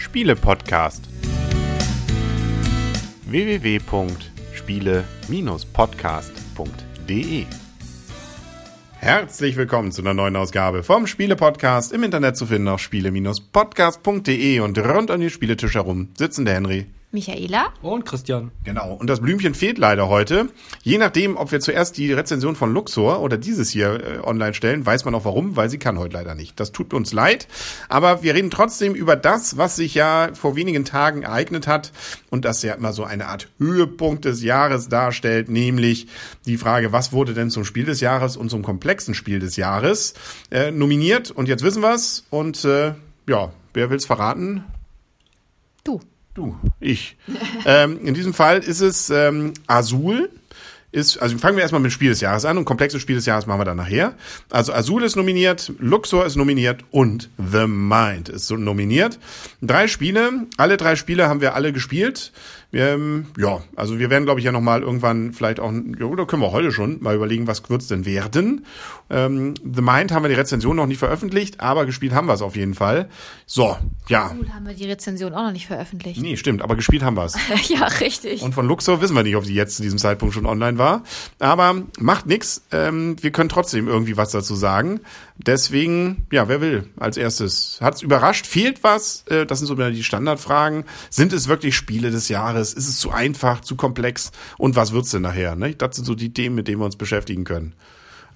Spiele-Podcast. www.spiele-podcast.de Herzlich willkommen zu einer neuen Ausgabe vom Spiele-Podcast. Im Internet zu finden auf spiele-podcast.de und rund um den Spieletisch herum sitzen der Henry Michaela und Christian. Genau. Und das Blümchen fehlt leider heute. Je nachdem, ob wir zuerst die Rezension von Luxor oder dieses hier äh, online stellen, weiß man auch warum, weil sie kann heute leider nicht. Das tut uns leid. Aber wir reden trotzdem über das, was sich ja vor wenigen Tagen ereignet hat und das ja immer so eine Art Höhepunkt des Jahres darstellt, nämlich die Frage, was wurde denn zum Spiel des Jahres und zum komplexen Spiel des Jahres äh, nominiert? Und jetzt wissen wir's. Und äh, ja, wer will's verraten? Du. Du, ich. ähm, in diesem Fall ist es ähm, Azul. Ist, also fangen wir erstmal mit Spiel des Jahres an und komplexes Spiel des Jahres machen wir dann nachher. Also Azul ist nominiert, Luxor ist nominiert und The Mind ist so nominiert. Drei Spiele, alle drei Spiele haben wir alle gespielt. Ähm, ja, also wir werden, glaube ich, ja nochmal irgendwann vielleicht auch, ja, oder können wir heute schon mal überlegen, was wird's denn werden. Ähm, The Mind haben wir die Rezension noch nicht veröffentlicht, aber gespielt haben wir es auf jeden Fall. So, ja. Cool, haben wir die Rezension auch noch nicht veröffentlicht. Nee, stimmt, aber gespielt haben wir es. ja, richtig. Und von Luxor wissen wir nicht, ob die jetzt zu diesem Zeitpunkt schon online war. Aber macht nix. Ähm, wir können trotzdem irgendwie was dazu sagen. Deswegen, ja, wer will als erstes? Hat's überrascht? Fehlt was? Äh, das sind so die Standardfragen. Sind es wirklich Spiele des Jahres? Ist es zu einfach, zu komplex? Und was wird's denn nachher? Ne? Das sind so die Themen, mit denen wir uns beschäftigen können.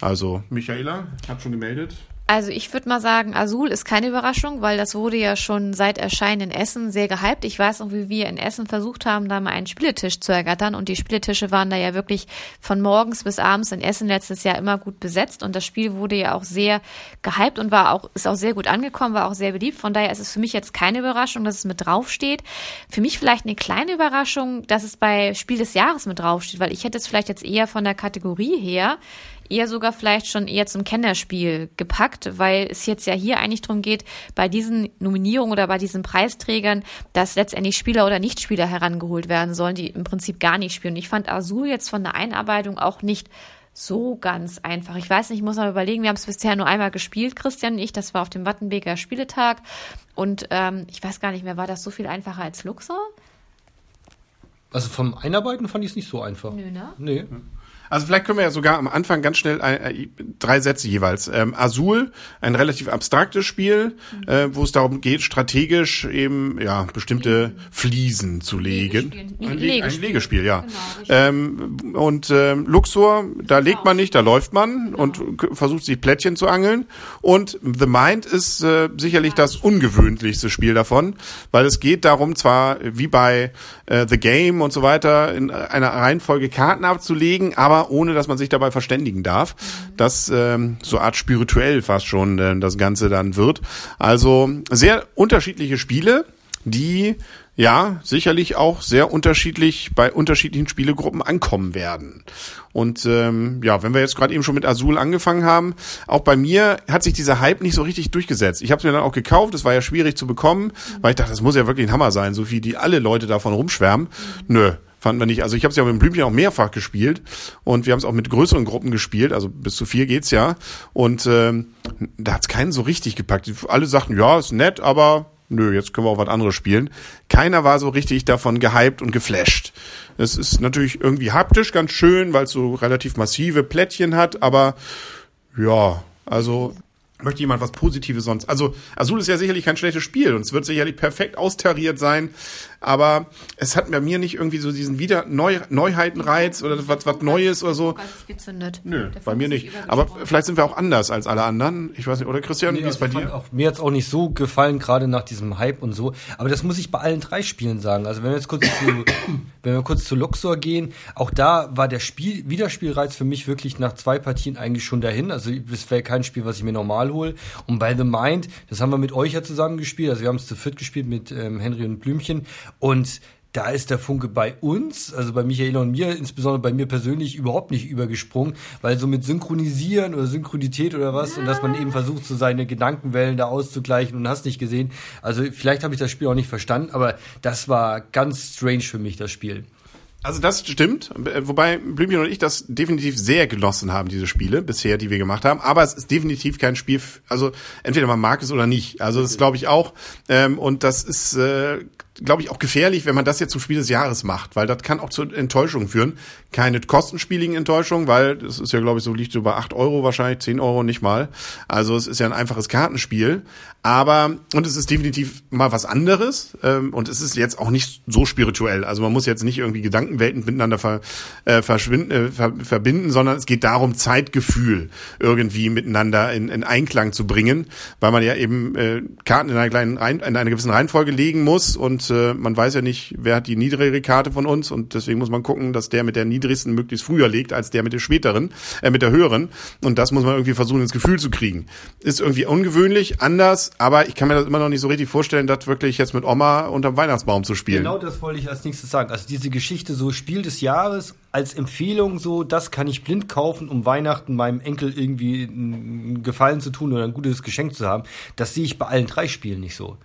Also, Michaela hat schon gemeldet. Also ich würde mal sagen, Azul ist keine Überraschung, weil das wurde ja schon seit Erscheinen in Essen sehr gehypt. Ich weiß noch, wie wir in Essen versucht haben, da mal einen Spieletisch zu ergattern und die Spieletische waren da ja wirklich von morgens bis abends in Essen letztes Jahr immer gut besetzt und das Spiel wurde ja auch sehr gehypt und war auch, ist auch sehr gut angekommen, war auch sehr beliebt. Von daher ist es für mich jetzt keine Überraschung, dass es mit draufsteht. Für mich vielleicht eine kleine Überraschung, dass es bei Spiel des Jahres mit draufsteht, weil ich hätte es vielleicht jetzt eher von der Kategorie her eher sogar vielleicht schon eher zum Kennerspiel gepackt, weil es jetzt ja hier eigentlich darum geht, bei diesen Nominierungen oder bei diesen Preisträgern, dass letztendlich Spieler oder Nichtspieler herangeholt werden sollen, die im Prinzip gar nicht spielen. Und ich fand Azul jetzt von der Einarbeitung auch nicht so ganz einfach. Ich weiß nicht, ich muss mal überlegen, wir haben es bisher nur einmal gespielt, Christian und ich, das war auf dem Wattenbeker Spieletag und ähm, ich weiß gar nicht mehr, war das so viel einfacher als Luxor? Also vom Einarbeiten fand ich es nicht so einfach. Nö, ne? Nee. Also vielleicht können wir ja sogar am Anfang ganz schnell äh, drei Sätze jeweils. Ähm, Azul, ein relativ abstraktes Spiel, mhm. äh, wo es darum geht, strategisch eben ja bestimmte Fliesen zu legen. Legespiel. Ein, Legespiel. ein Legespiel, ja. Genau, ähm, und ähm, Luxor, da legt man nicht, da läuft man und k- versucht sich Plättchen zu angeln. Und The Mind ist äh, sicherlich das ungewöhnlichste Spiel davon, weil es geht darum, zwar wie bei äh, The Game und so weiter, in einer Reihenfolge Karten abzulegen, aber ohne, dass man sich dabei verständigen darf. Das ähm, so Art spirituell fast schon äh, das Ganze dann wird. Also sehr unterschiedliche Spiele, die ja sicherlich auch sehr unterschiedlich bei unterschiedlichen Spielegruppen ankommen werden. Und ähm, ja, wenn wir jetzt gerade eben schon mit Azul angefangen haben, auch bei mir hat sich dieser Hype nicht so richtig durchgesetzt. Ich habe es mir dann auch gekauft, es war ja schwierig zu bekommen, weil ich dachte, das muss ja wirklich ein Hammer sein, so wie die alle Leute davon rumschwärmen. Nö, fanden wir nicht. Also ich habe es ja mit dem Blümchen auch mehrfach gespielt und wir haben es auch mit größeren Gruppen gespielt, also bis zu vier geht's ja. Und ähm, da hat's keinen so richtig gepackt. Alle sagten, ja, ist nett, aber nö, jetzt können wir auch was anderes spielen. Keiner war so richtig davon gehypt und geflasht. Es ist natürlich irgendwie haptisch ganz schön, weil es so relativ massive Plättchen hat, aber ja, also möchte jemand was Positives sonst. Also Azul ist ja sicherlich kein schlechtes Spiel und es wird sicherlich perfekt austariert sein, aber es hat bei mir nicht irgendwie so diesen wieder Neu Neuheitenreiz oder was was Neues oder so. gezündet. Nö, Der bei mir nicht. Aber vielleicht sind wir auch anders als alle anderen. Ich weiß nicht, oder Christian, wie ist also bei dir? Auch, mir hat's auch nicht so gefallen, gerade nach diesem Hype und so. Aber das muss ich bei allen drei Spielen sagen. Also wenn wir jetzt kurz zu, wenn wir kurz zu Luxor gehen, auch da war der Spiel, Wiederspielreiz für mich wirklich nach zwei Partien eigentlich schon dahin. Also das wäre kein Spiel, was ich mir normal hole. Und bei The Mind, das haben wir mit euch ja zusammen gespielt. Also wir haben es zu viert gespielt mit ähm, Henry und Blümchen. Und da ist der Funke bei uns, also bei Michaela und mir, insbesondere bei mir persönlich, überhaupt nicht übergesprungen, weil so mit Synchronisieren oder Synchronität oder was und dass man eben versucht, so seine Gedankenwellen da auszugleichen und hast nicht gesehen. Also vielleicht habe ich das Spiel auch nicht verstanden, aber das war ganz strange für mich, das Spiel. Also das stimmt, wobei Blümchen und ich das definitiv sehr genossen haben, diese Spiele bisher, die wir gemacht haben. Aber es ist definitiv kein Spiel, also entweder man mag es oder nicht. Also das glaube ich auch. Ähm, und das ist äh, glaube ich, auch gefährlich, wenn man das jetzt zum Spiel des Jahres macht, weil das kann auch zu Enttäuschungen führen. Keine kostenspieligen Enttäuschungen, weil das ist ja, glaube ich, so liegt über acht Euro wahrscheinlich, zehn Euro nicht mal. Also es ist ja ein einfaches Kartenspiel. Aber, und es ist definitiv mal was anderes. Ähm, und es ist jetzt auch nicht so spirituell. Also man muss jetzt nicht irgendwie Gedankenwelten miteinander ver, äh, verschwinden, äh, ver, verbinden, sondern es geht darum, Zeitgefühl irgendwie miteinander in, in Einklang zu bringen, weil man ja eben äh, Karten in einer kleinen Rein, in einer gewissen Reihenfolge legen muss und äh, man weiß ja nicht, wer hat die niedrigere Karte von uns und deswegen muss man gucken, dass der mit der niedrigsten möglichst früher legt als der mit der späteren, äh, mit der höheren und das muss man irgendwie versuchen ins Gefühl zu kriegen. Ist irgendwie ungewöhnlich, anders, aber ich kann mir das immer noch nicht so richtig vorstellen, das wirklich jetzt mit Oma unterm Weihnachtsbaum zu spielen. Genau das wollte ich als nächstes sagen. Also diese Geschichte so Spiel des Jahres als Empfehlung so, das kann ich blind kaufen, um Weihnachten meinem Enkel irgendwie einen Gefallen zu tun oder ein gutes Geschenk zu haben. Das sehe ich bei allen drei Spielen nicht so.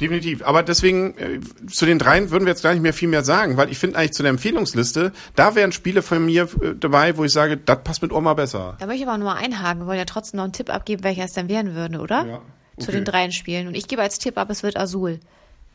Definitiv. Aber deswegen, äh, zu den dreien würden wir jetzt gar nicht mehr viel mehr sagen, weil ich finde eigentlich zu der Empfehlungsliste, da wären Spiele von mir äh, dabei, wo ich sage, das passt mit Oma besser. Da möchte ich aber nur einhaken, wollen ja trotzdem noch einen Tipp abgeben, welcher es dann werden würde, oder? Ja. Okay. Zu den dreien Spielen. Und ich gebe als Tipp ab, es wird Azul.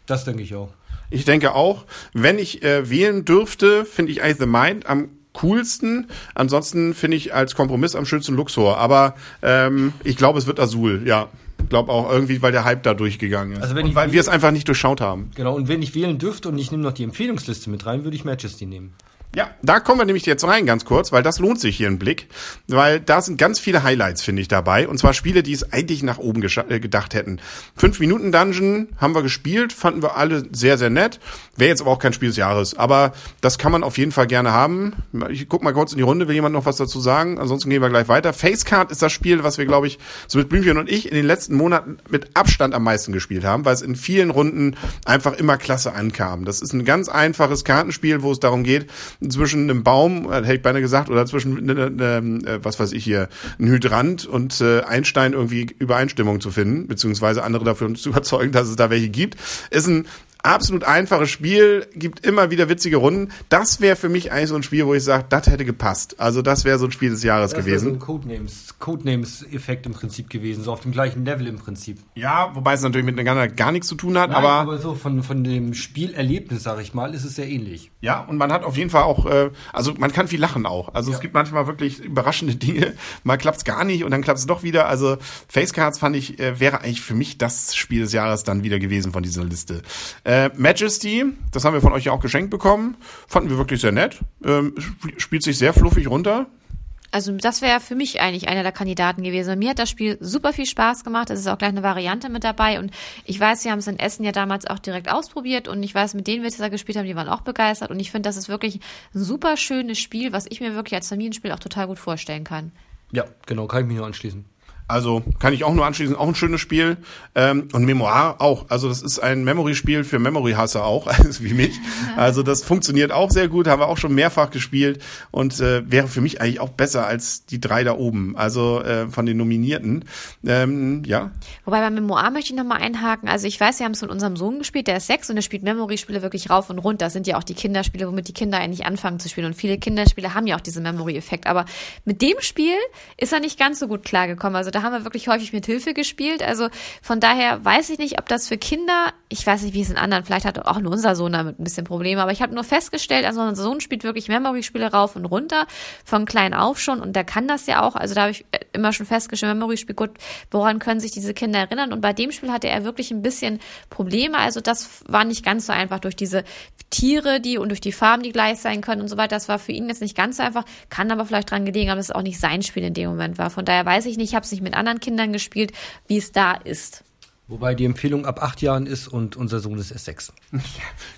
Das denke ich auch. Ich denke auch, wenn ich äh, wählen dürfte, finde ich eigentlich The Mind am coolsten. Ansonsten finde ich als Kompromiss am schönsten Luxor. Aber ähm, ich glaube, es wird Azul, ja glaube auch irgendwie, weil der Hype da durchgegangen ist. Also wenn und weil wir es einfach nicht durchschaut haben. Genau, und wenn ich wählen dürfte und ich nehme noch die Empfehlungsliste mit rein, würde ich Majesty nehmen. Ja, da kommen wir nämlich jetzt rein ganz kurz, weil das lohnt sich hier ein Blick, weil da sind ganz viele Highlights, finde ich, dabei. Und zwar Spiele, die es eigentlich nach oben äh, gedacht hätten. Fünf Minuten Dungeon haben wir gespielt, fanden wir alle sehr, sehr nett. Wäre jetzt aber auch kein Spiel des Jahres. Aber das kann man auf jeden Fall gerne haben. Ich guck mal kurz in die Runde, will jemand noch was dazu sagen? Ansonsten gehen wir gleich weiter. Facecard ist das Spiel, was wir, glaube ich, so mit Blümchen und ich in den letzten Monaten mit Abstand am meisten gespielt haben, weil es in vielen Runden einfach immer klasse ankam. Das ist ein ganz einfaches Kartenspiel, wo es darum geht, zwischen einem Baum, äh, hätte ich beinahe gesagt, oder zwischen, äh, äh, was weiß ich hier, ein Hydrant und äh, Einstein irgendwie Übereinstimmung zu finden, beziehungsweise andere dafür zu überzeugen, dass es da welche gibt, ist ein absolut einfaches Spiel, gibt immer wieder witzige Runden. Das wäre für mich eigentlich so ein Spiel, wo ich sage, das hätte gepasst. Also das wäre so ein Spiel des Jahres das gewesen. Das so ein Codenames, Codenames-Effekt im Prinzip gewesen, so auf dem gleichen Level im Prinzip. Ja, wobei es natürlich miteinander gar nichts zu tun hat, Nein, aber aber so von von dem Spielerlebnis, sage ich mal, ist es sehr ähnlich. Ja, und man hat auf jeden Fall auch, äh, also man kann viel lachen auch. Also ja. es gibt manchmal wirklich überraschende Dinge. Mal klappt's gar nicht und dann klappt's doch wieder. Also Facecards fand ich äh, wäre eigentlich für mich das Spiel des Jahres dann wieder gewesen von dieser Liste. Äh, Majesty, das haben wir von euch ja auch geschenkt bekommen, fanden wir wirklich sehr nett. Ähm, spielt sich sehr fluffig runter. Also das wäre für mich eigentlich einer der Kandidaten gewesen. Mir hat das Spiel super viel Spaß gemacht. Es ist auch gleich eine Variante mit dabei. Und ich weiß, wir haben es in Essen ja damals auch direkt ausprobiert. Und ich weiß, mit denen wir es da gespielt haben, die waren auch begeistert. Und ich finde, das ist wirklich ein super schönes Spiel, was ich mir wirklich als Familienspiel auch total gut vorstellen kann. Ja, genau, kann ich mich nur anschließen. Also kann ich auch nur anschließen, auch ein schönes Spiel. Ähm, und Memoir auch. Also das ist ein Memory-Spiel für Memory-Hasser auch, also wie mich. Also das funktioniert auch sehr gut, haben wir auch schon mehrfach gespielt und äh, wäre für mich eigentlich auch besser als die drei da oben, also äh, von den Nominierten. Ähm, ja. Wobei bei Memoir möchte ich nochmal einhaken. Also ich weiß, wir haben es mit unserem Sohn gespielt, der ist sechs und der spielt Memory-Spiele wirklich rauf und runter. Das sind ja auch die Kinderspiele, womit die Kinder eigentlich anfangen zu spielen. Und viele Kinderspiele haben ja auch diesen Memory-Effekt. Aber mit dem Spiel ist er nicht ganz so gut klargekommen. Also da haben wir wirklich häufig mit Hilfe gespielt. Also von daher weiß ich nicht, ob das für Kinder, ich weiß nicht, wie es in anderen, vielleicht hat auch nur unser Sohn damit ein bisschen Probleme, aber ich habe nur festgestellt, also unser Sohn spielt wirklich Memory-Spiele rauf und runter, von klein auf schon und der kann das ja auch. Also da habe ich immer schon festgestellt, Memory-Spiel, gut, woran können sich diese Kinder erinnern? Und bei dem Spiel hatte er wirklich ein bisschen Probleme. Also das war nicht ganz so einfach durch diese Tiere, die und durch die Farben, die gleich sein können und so weiter. Das war für ihn jetzt nicht ganz so einfach, kann aber vielleicht dran gelegen haben, dass es auch nicht sein Spiel in dem Moment war. Von daher weiß ich nicht, ich habe es nicht mit anderen Kindern gespielt, wie es da ist. Wobei die Empfehlung ab acht Jahren ist und unser Sohn ist erst sechs. Ja,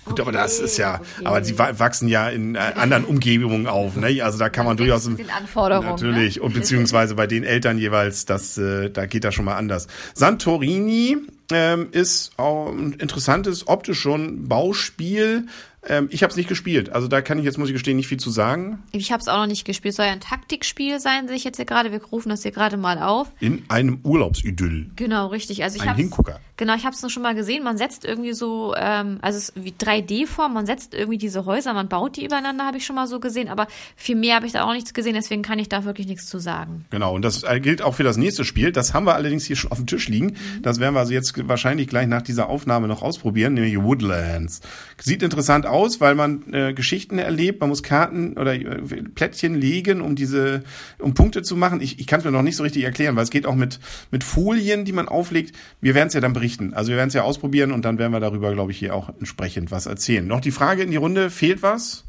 gut, okay, aber das ist ja, okay. aber sie wachsen ja in äh, anderen Umgebungen auf, ne? Also da kann man durchaus den Anforderungen natürlich ne? und beziehungsweise bei den Eltern jeweils, das äh, da geht das schon mal anders. Santorini ähm, ist auch ein interessantes optisch schon Bauspiel Ähm, ich habe es nicht gespielt. Also da kann ich jetzt, muss ich gestehen, nicht viel zu sagen. Ich habe es auch noch nicht gespielt. Soll ja ein Taktikspiel sein, sehe ich jetzt hier gerade. Wir rufen das hier gerade mal auf. In einem Urlaubsidyll. Genau, richtig. Also ich Ein hab's- Hingucker. Genau, ich habe es schon mal gesehen. Man setzt irgendwie so, ähm, also es ist wie 3D-Form, man setzt irgendwie diese Häuser, man baut die übereinander, habe ich schon mal so gesehen, aber viel mehr habe ich da auch nichts gesehen, deswegen kann ich da wirklich nichts zu sagen. Genau, und das äh, gilt auch für das nächste Spiel. Das haben wir allerdings hier schon auf dem Tisch liegen. Das werden wir also jetzt wahrscheinlich gleich nach dieser Aufnahme noch ausprobieren, nämlich Woodlands. Sieht interessant aus, weil man äh, Geschichten erlebt. Man muss Karten oder äh, Plättchen legen, um diese, um Punkte zu machen. Ich, ich kann es mir noch nicht so richtig erklären, weil es geht auch mit, mit Folien, die man auflegt. Wir werden es ja dann berichten. Also wir werden es ja ausprobieren und dann werden wir darüber, glaube ich, hier auch entsprechend was erzählen. Noch die Frage in die Runde, fehlt was?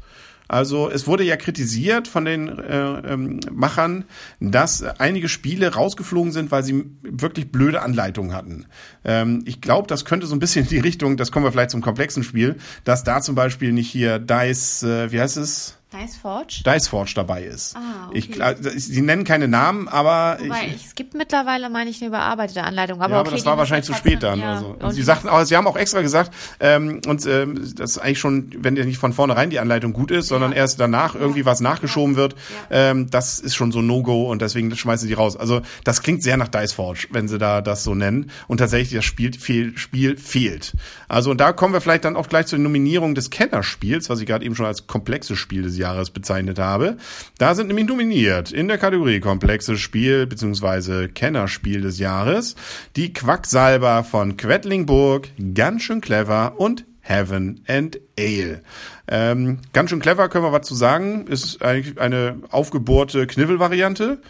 Also es wurde ja kritisiert von den äh, ähm, Machern, dass einige Spiele rausgeflogen sind, weil sie wirklich blöde Anleitungen hatten. Ähm, ich glaube, das könnte so ein bisschen in die Richtung, das kommen wir vielleicht zum komplexen Spiel, dass da zum Beispiel nicht hier Dice, äh, wie heißt es? Dice Forge? Dice Forge dabei ist. Ah, okay. ich, gla- sie nennen keine Namen, aber Wobei, ich, es gibt mittlerweile, meine ich, eine überarbeitete Anleitung. Aber ja, okay, aber das war wahrscheinlich zu spät dann. ja. Also. Und, Und sie sagten, aber sie haben auch extra gesagt, ähm, und ähm, das ist eigentlich schon, wenn ja nicht von vornherein die Anleitung gut ist, sondern erst danach irgendwie was nachgeschoben wird, ähm, das ist schon so No-Go und deswegen schmeißen sie die raus. Also das klingt sehr nach Dice Forge, wenn sie da das so nennen. Und tatsächlich das Spiel, fehl, Spiel fehlt. Also und da kommen wir vielleicht dann auch gleich zur Nominierung des Kennerspiels, was ich gerade eben schon als komplexes Spiel Jahres bezeichnet habe. Da sind nämlich nominiert in der Kategorie komplexes Spiel bzw. Kennerspiel des Jahres die Quacksalber von Quedlingburg, ganz schön clever und Heaven and Ale. Ähm, ganz schön clever, können wir was zu sagen. Ist eigentlich eine aufgebohrte Knivel-Variante.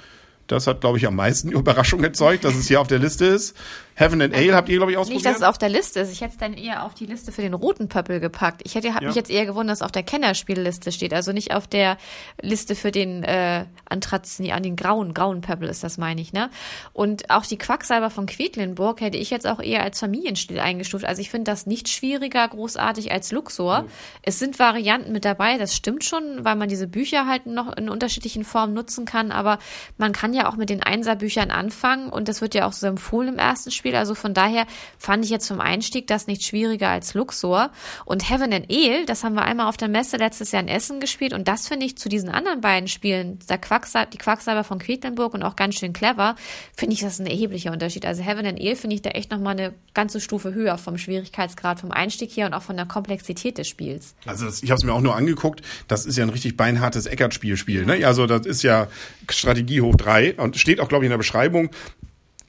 Das hat, glaube ich, am meisten Überraschung erzeugt, dass es hier auf der Liste ist. Heaven and Ale habt ihr, glaube ich, Nicht, dass ausprobiert? es auf der Liste ist. Ich hätte es dann eher auf die Liste für den roten Pöppel gepackt. Ich hätte hab Ja. mich jetzt eher gewundert, dass es auf der Kennerspielliste steht. Also nicht auf der Liste für den äh, Antraz, nee, an den grauen, grauen Pöppel ist das, meine ich, ne? Und auch die Quacksalber von Quedlinburg hätte ich jetzt auch eher als Familienstil eingestuft. Also ich finde das nicht schwieriger großartig als Luxor. Es sind Varianten mit dabei, das stimmt schon, weil man diese Bücher halt noch in unterschiedlichen Formen nutzen kann. Aber man kann ja auch mit den Einser-Büchern anfangen und das wird ja auch so empfohlen im ersten Spiel. Also von daher fand ich jetzt vom Einstieg das nicht schwieriger als Luxor. Und Heaven and Ale, das haben wir einmal auf der Messe letztes Jahr in Essen gespielt und das finde ich zu diesen anderen beiden Spielen, der Quacksa die Quacksalber von Quedlinburg und auch ganz schön clever, finde ich das ein erheblicher Unterschied. Also Heaven and Ale finde ich da echt nochmal eine ganze Stufe höher vom Schwierigkeitsgrad, vom Einstieg her und auch von der Komplexität des Spiels. Also das, ich habe es mir auch nur angeguckt. Das ist ja ein richtig beinhartes Eckart-Spiel-Spiel. Ne? Also das ist ja Strategie hoch drei und steht auch, glaube ich, in der Beschreibung.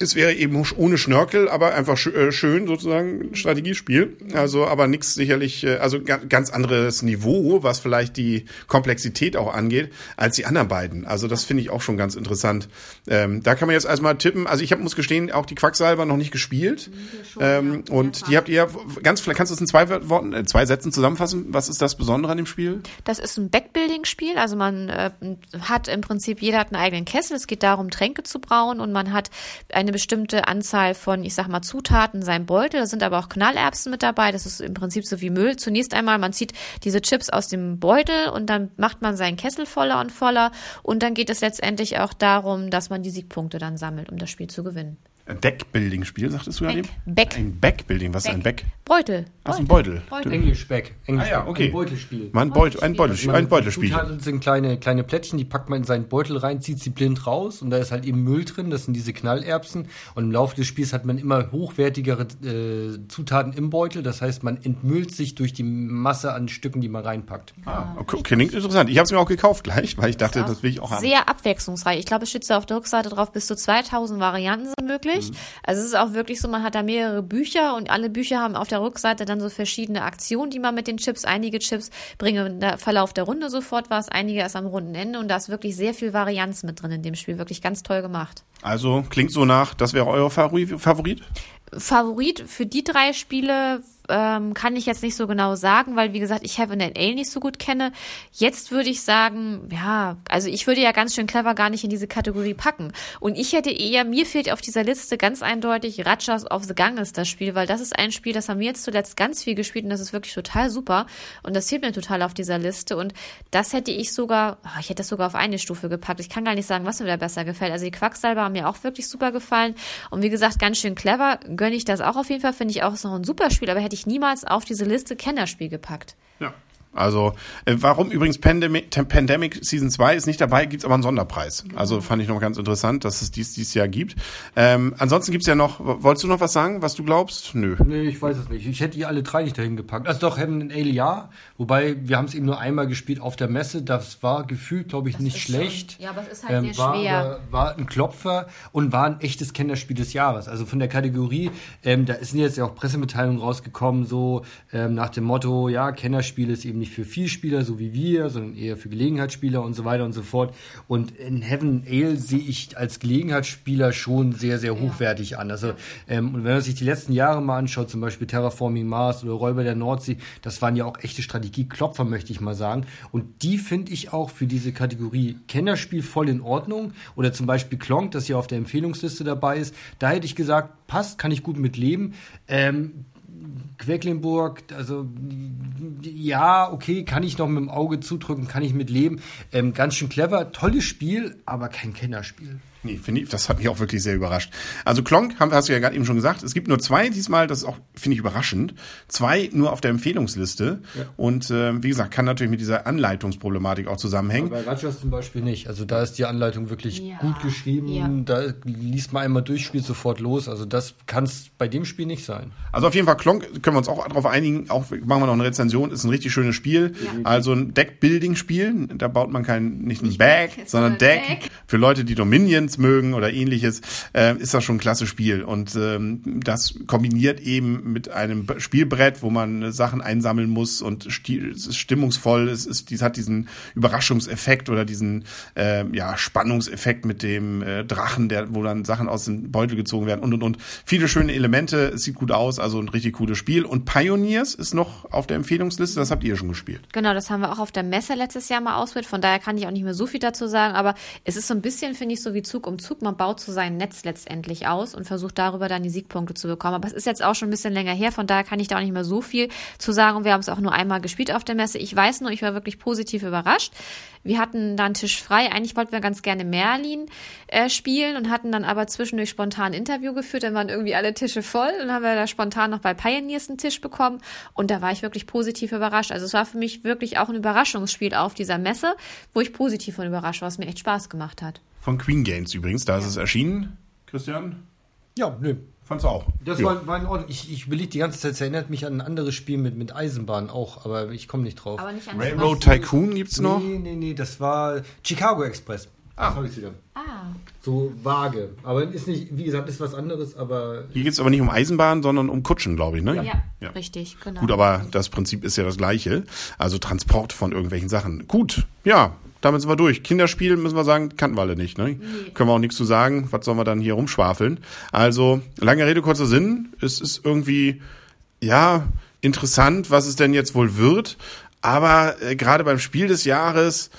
Es wäre eben ohne Schnörkel, aber einfach äh, schön sozusagen ein Strategiespiel. Also aber nichts sicherlich, äh, also ga ganz anderes Niveau, was vielleicht die Komplexität auch angeht, als die anderen beiden. Also das finde ich auch schon ganz interessant. Ähm, da kann man jetzt erstmal tippen. Also ich hab, muss gestehen, auch die Quacksalber noch nicht gespielt. ähm, und die habt ihr ganz vielleicht kannst du es in zwei Worten, äh, zwei Sätzen zusammenfassen. Was ist das Besondere an dem Spiel? Das ist ein Backbuilding-Spiel, also man äh, hat im Prinzip, jeder hat einen eigenen Kessel, es geht darum, Tränke zu brauen und man hat eine bestimmte Anzahl von, ich sag mal, Zutaten in seinem Beutel, da sind aber auch Knallerbsen mit dabei, das ist im Prinzip so wie Müll. Zunächst einmal, man zieht diese Chips aus dem Beutel und dann macht man seinen Kessel voller und voller und dann geht es letztendlich auch darum, dass man die Siegpunkte dann sammelt, um das Spiel zu gewinnen. Ein Deckbuilding-Spiel, sagtest du ja eben? Back. Ein Backbuilding, was ist ein Back? Beutel. Ach, so ein Beutel. Beutel. Englisch Back. Englisch Ah ja, okay. Ein Beutelspiel. Mal ein Beutel, ein Beutel, Man- ein Beutelspiel. Zutaten sind kleine, kleine Plättchen, die packt man in seinen Beutel rein, zieht sie blind raus und da ist halt eben Müll drin, das sind diese Knallerbsen und im Laufe des Spiels hat man immer hochwertigere äh, Zutaten im Beutel, das heißt, man entmüllt sich durch die Masse an Stücken, die man reinpackt. Ah, okay, klingt interessant. Ich habe es mir auch gekauft gleich, weil ich dachte, das will ich auch haben. Sehr abwechslungsreich. Ich glaube, es steht so auf der Rückseite drauf, bis zu 2000 Varianten sind möglich. Mhm. Also es ist auch wirklich so, man hat da mehrere Bücher und alle Bücher haben auf der Rückseite dann so verschiedene Aktionen, die man mit den Chips, einige Chips bringen im Verlauf der Runde sofort was, einige erst am runden Ende und da ist wirklich sehr viel Varianz mit drin in dem Spiel. Wirklich ganz toll gemacht. Also klingt so nach, das wäre euer Favori- Favorit? Favorit für die drei Spiele ähm, kann ich jetzt nicht so genau sagen, weil wie gesagt, ich Heaven and Ale nicht so gut kenne. Jetzt würde ich sagen, ja, also ich würde ja ganz schön clever gar nicht in diese Kategorie packen. Und ich hätte eher, mir fehlt auf dieser Liste ganz eindeutig Ratchas of the Ganges das Spiel, weil das ist ein Spiel, das haben wir jetzt zuletzt ganz viel gespielt und das ist wirklich total super. Und das fehlt mir total auf dieser Liste. Und das hätte ich sogar, oh, ich hätte das sogar auf eine Stufe gepackt. Ich kann gar nicht sagen, was mir da besser gefällt. Also die Quacksalber haben mir auch wirklich super gefallen. Und wie gesagt, ganz schön clever. Gönne ich das auch auf jeden Fall. Finde ich auch ist noch ein super Spiel, aber hätte ich niemals auf diese Liste Kennerspiel gepackt. Ja. Also, äh, warum übrigens Pandemic, Pandemic Season 2 ist nicht dabei, gibt's aber einen Sonderpreis. Also fand ich noch ganz interessant, dass es dies dieses Jahr gibt. Ähm, ansonsten gibt's ja noch, wolltest du noch was sagen, was du glaubst? Nö. Nee, ich weiß es nicht. Ich hätte die alle drei nicht dahin gepackt. Also doch, Heaven and Ale ja. Wobei, wir haben es eben nur einmal gespielt auf der Messe. Das war gefühlt, glaube ich, Das nicht schlecht. Schon, ja, aber es ist halt Ähm, sehr war, schwer. aber- war ein Klopfer und war ein echtes Kennerspiel des Jahres. Also von der Kategorie, ähm, da sind jetzt ja auch Pressemitteilungen rausgekommen, so ähm, nach dem Motto, ja, Kennerspiel ist eben nicht für Vielspieler, so wie wir, sondern eher für Gelegenheitsspieler und so weiter und so fort. Und in Heaven Ale sehe ich als Gelegenheitsspieler schon sehr, sehr hochwertig an. Also, ähm, und wenn man sich die letzten Jahre mal anschaut, zum Beispiel Terraforming Mars oder Räuber der Nordsee, das waren ja auch echte Strategieklopfer, möchte ich mal sagen. Und die finde ich auch für diese Kategorie Kennerspiel voll in Ordnung. Oder zum Beispiel Klonk, das hier auf der Empfehlungsliste dabei ist. Da hätte ich gesagt, passt, kann ich gut mit leben. Ähm, Quedlinburg, also ja, okay, kann ich noch mit dem Auge zudrücken, kann ich mit leben. Ähm, ganz schön clever, tolles Spiel, aber kein Kennerspiel. Nee, finde ich, das hat mich auch wirklich sehr überrascht. Also Klonk, haben, hast du ja gerade eben schon gesagt, es gibt nur zwei diesmal, das ist auch, finde ich, überraschend. Zwei nur auf der Empfehlungsliste. Und äh, wie gesagt, kann natürlich mit dieser Anleitungsproblematik auch zusammenhängen. Bei Ratchers zum Beispiel nicht. Also da ist die Anleitung wirklich Ja, gut geschrieben. ja. Da liest man einmal durch, spielt sofort los. Also das kann es bei dem Spiel nicht sein. Also auf jeden Fall Klonk können wir uns auch darauf einigen, auch machen wir noch eine Rezension, ist ein richtig schönes Spiel. Also ein Deck-Building-Spiel, da baut man kein, nicht ein Bag, Deck, sondern Deck. Deck. Für Leute, die Dominions mögen oder ähnliches, äh, ist das schon ein klasse Spiel. Und ähm, das kombiniert eben mit einem Spielbrett, wo man äh, Sachen einsammeln muss und es ist stimmungsvoll, es ist, dies hat diesen Überraschungseffekt oder diesen äh, ja, Spannungseffekt mit dem äh, Drachen, der, wo dann Sachen aus dem Beutel gezogen werden und und und. Viele schöne Elemente, es sieht gut aus, also ein richtig cooles Spiel. Und Pioneers ist noch auf der Empfehlungsliste, das habt ihr schon gespielt. Genau, das haben wir auch auf der Messe letztes Jahr mal ausprobiert. Von daher kann ich auch nicht mehr so viel dazu sagen. Aber es ist so ein bisschen, finde ich, so wie Zug um Zug. Man baut so sein Netz letztendlich aus und versucht darüber dann die Siegpunkte zu bekommen. Aber es ist jetzt auch schon ein bisschen länger her. Von daher kann ich da auch nicht mehr so viel zu sagen. Und wir haben es auch nur einmal gespielt auf der Messe. Ich weiß nur, ich war wirklich positiv überrascht. Wir hatten da einen Tisch frei. Eigentlich wollten wir ganz gerne Merlin äh, spielen und hatten dann aber zwischendurch spontan ein Interview geführt. Dann waren irgendwie alle Tische voll. Dann haben wir da spontan noch bei Pioneers einen Tisch bekommen. Und da war ich wirklich positiv überrascht. Also es war für mich wirklich auch ein Überraschungsspiel auf dieser Messe, wo ich positiv von überrascht war, was mir echt Spaß gemacht hat. Von Queen Games übrigens, da ist es erschienen. Christian? Ja, nö. Fand's auch. Das Ja. war, war in Ordnung. Ich, ich überlege die ganze Zeit, es erinnert mich an ein anderes Spiel mit, mit Eisenbahn auch, aber ich komme nicht drauf. Aber nicht an Railroad Tycoon gibt's noch. Nee, nee, nee, das war Chicago Express. Ah, habe ich wieder. Ah, So vage. Aber ist nicht, wie gesagt, ist was anderes, aber Hier geht's aber nicht um Eisenbahn, sondern um Kutschen, glaube ich, ne? ja, Ja. richtig, genau. Gut, aber das Prinzip ist ja das gleiche. Also Transport von irgendwelchen Sachen. Gut, ja, damit sind wir durch. Kinderspiel, müssen wir sagen, kannten wir alle nicht. Ne? Können wir auch nichts zu sagen. Was sollen wir dann hier rumschwafeln? Also, lange Rede, kurzer Sinn. Es ist irgendwie, ja, interessant, was es denn jetzt wohl wird. Aber äh, gerade beim Spiel des Jahres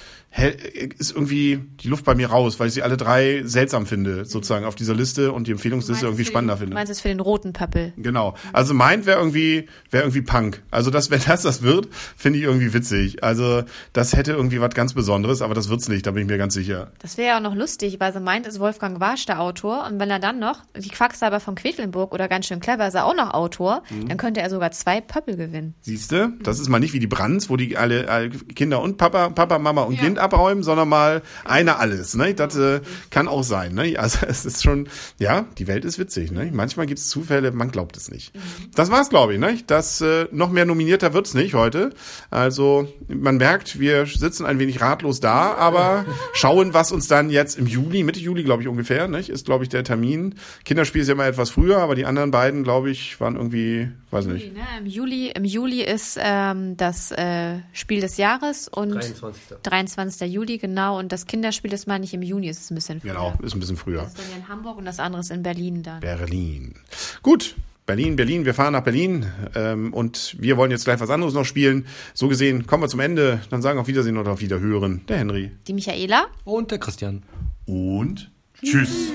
ist irgendwie die Luft bei mir raus, weil ich sie alle drei seltsam finde, sozusagen auf dieser Liste und die Empfehlungsliste irgendwie spannender Du finde. meinst es für den roten Pöppel? Genau. Also meint wäre irgendwie wäre irgendwie Punk. Also das wenn das das wird, finde ich irgendwie witzig. Also das hätte irgendwie was ganz Besonderes, aber das wird's nicht, da bin ich mir ganz sicher. Das wäre ja auch noch lustig, weil so meint ist Wolfgang Warsch der Autor und wenn er dann noch, die Quacksalber von Quedlinburg oder ganz schön clever ist er auch noch Autor, Mhm. dann könnte er sogar zwei Pöppel gewinnen. Siehste, das ist mal nicht wie die Brands, wo die alle, alle Kinder und Papa, Papa, Mama und Ja. Kind abräumen, sondern mal einer alles. Ne? Das äh, kann auch sein. Ne? Also es ist schon, ja, die Welt ist witzig. Ne? Manchmal gibt's Zufälle, man glaubt es nicht. Das war's, glaube ich. Ne? Das äh, noch mehr nominierter wird's nicht heute. Also man merkt, wir sitzen ein wenig ratlos da, aber schauen, was uns dann jetzt im Juli, Mitte Juli, glaube ich ungefähr, nicht? ist glaube ich der Termin. Kinderspiel ist ja immer etwas früher, aber die anderen beiden, glaube ich, waren irgendwie, weiß nicht. Ne? Im Juli, im Juli ist ähm, das äh, Spiel des Jahres und 23. 23. Juli, genau. Und das Kinderspiel ist, meine ich, im Juni ist es ein bisschen früher. Genau, ist ein bisschen früher. Das ist dann in Hamburg und das andere ist in Berlin dann. Berlin. Gut. Berlin, Berlin, wir fahren nach Berlin ähm, und wir wollen jetzt gleich was anderes noch spielen. So gesehen kommen wir zum Ende. Dann sagen auf Wiedersehen oder auf Wiederhören. Der Henry. Die Michaela? Und der Christian. Und tschüss.